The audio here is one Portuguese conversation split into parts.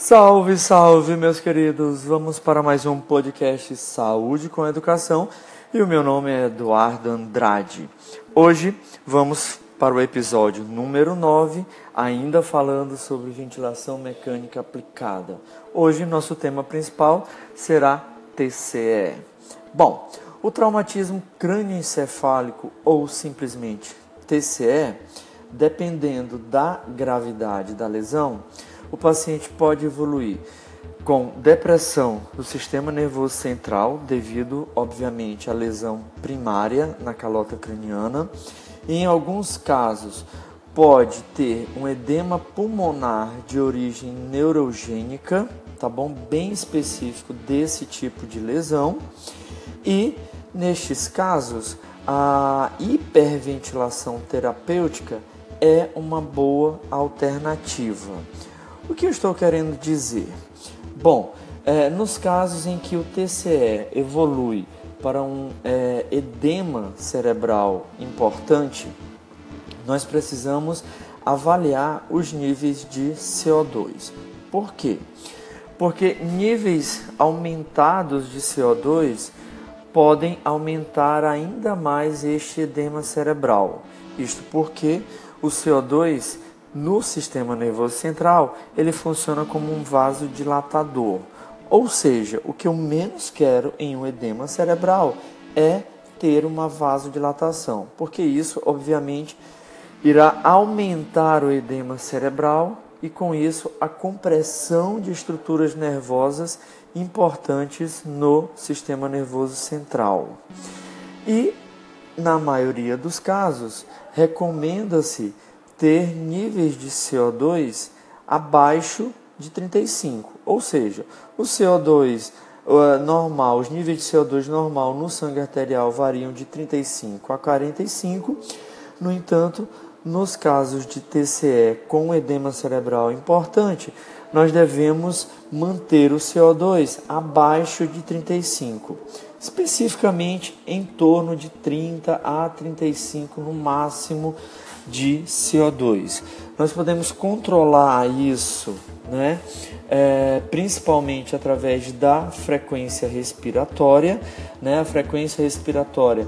Salve, salve, meus queridos! Vamos para mais um podcast Saúde com Educação e o meu nome é Eduardo Andrade. Hoje vamos para o episódio número 9, ainda falando sobre ventilação mecânica aplicada. Hoje nosso tema principal será TCE. Bom, o traumatismo crânioencefálico ou simplesmente TCE, dependendo da gravidade da lesão, o paciente pode evoluir com depressão do sistema nervoso central, devido, obviamente, à lesão primária na calota craniana. E, em alguns casos, pode ter um edema pulmonar de origem neurogênica, tá bom? Bem específico desse tipo de lesão. E, nestes casos, a hiperventilação terapêutica é uma boa alternativa. O que eu estou querendo dizer? Bom, é, nos casos em que o TCE evolui para um é, edema cerebral importante, nós precisamos avaliar os níveis de CO2. Por quê? Porque níveis aumentados de CO2 podem aumentar ainda mais este edema cerebral. Isto porque o CO2 no sistema nervoso central, ele funciona como um vasodilatador. Ou seja, o que eu menos quero em um edema cerebral é ter uma vasodilatação, porque isso, obviamente, irá aumentar o edema cerebral e, com isso, a compressão de estruturas nervosas importantes no sistema nervoso central. E, na maioria dos casos, recomenda-se ter níveis de CO2 abaixo de 35, ou seja, o CO2 normal, os níveis de CO2 normal no sangue arterial variam de 35 a 45. No entanto, nos casos de TCE com edema cerebral importante, nós devemos manter o CO2 abaixo de 35, especificamente em torno de 30 a 35 no máximo de CO2. Nós podemos controlar isso, né? É, principalmente através da frequência respiratória. Né? A frequência respiratória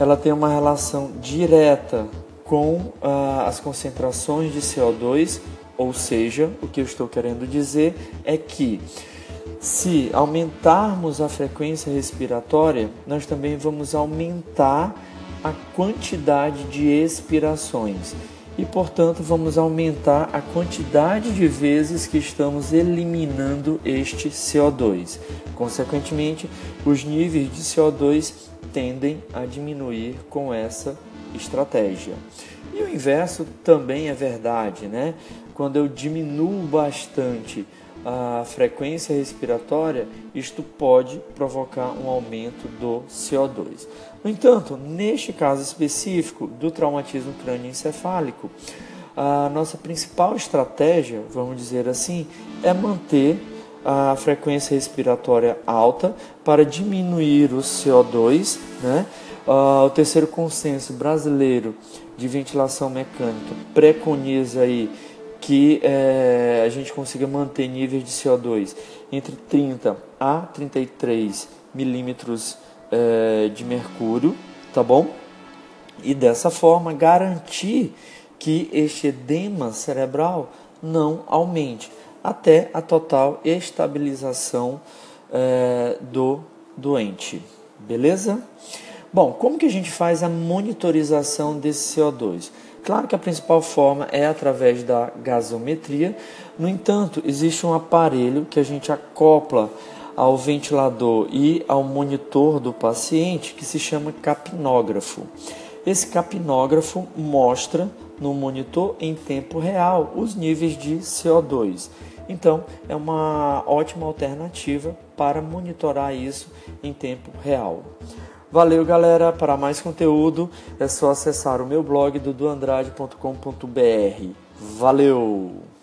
ela tem uma relação direta com ah, as concentrações de CO2, ou seja, o que eu estou querendo dizer é que se aumentarmos a frequência respiratória, nós também vamos aumentar a quantidade de expirações e, portanto, vamos aumentar a quantidade de vezes que estamos eliminando este CO2. Consequentemente, os níveis de CO2 tendem a diminuir com essa estratégia. E o inverso também é verdade, né? Quando eu diminuo bastante a frequência respiratória, isto pode provocar um aumento do CO2. No entanto, neste caso específico do traumatismo crânioencefálico, a nossa principal estratégia, vamos dizer assim, é manter a frequência respiratória alta para diminuir o CO2. Né? Uh, o terceiro consenso brasileiro de ventilação mecânica preconiza aí que é, a gente consiga manter níveis de CO2 entre 30 a 33 milímetros é, de mercúrio, tá bom? E dessa forma garantir que este edema cerebral não aumente até a total estabilização é, do doente, beleza? Bom, como que a gente faz a monitorização desse CO2? Claro que a principal forma é através da gasometria, no entanto, existe um aparelho que a gente acopla ao ventilador e ao monitor do paciente que se chama capnógrafo. Esse capnógrafo mostra no monitor em tempo real os níveis de CO2. Então, é uma ótima alternativa para monitorar isso em tempo real. Valeu, galera. Para mais conteúdo é só acessar o meu blog duduandrade.com.br. Valeu!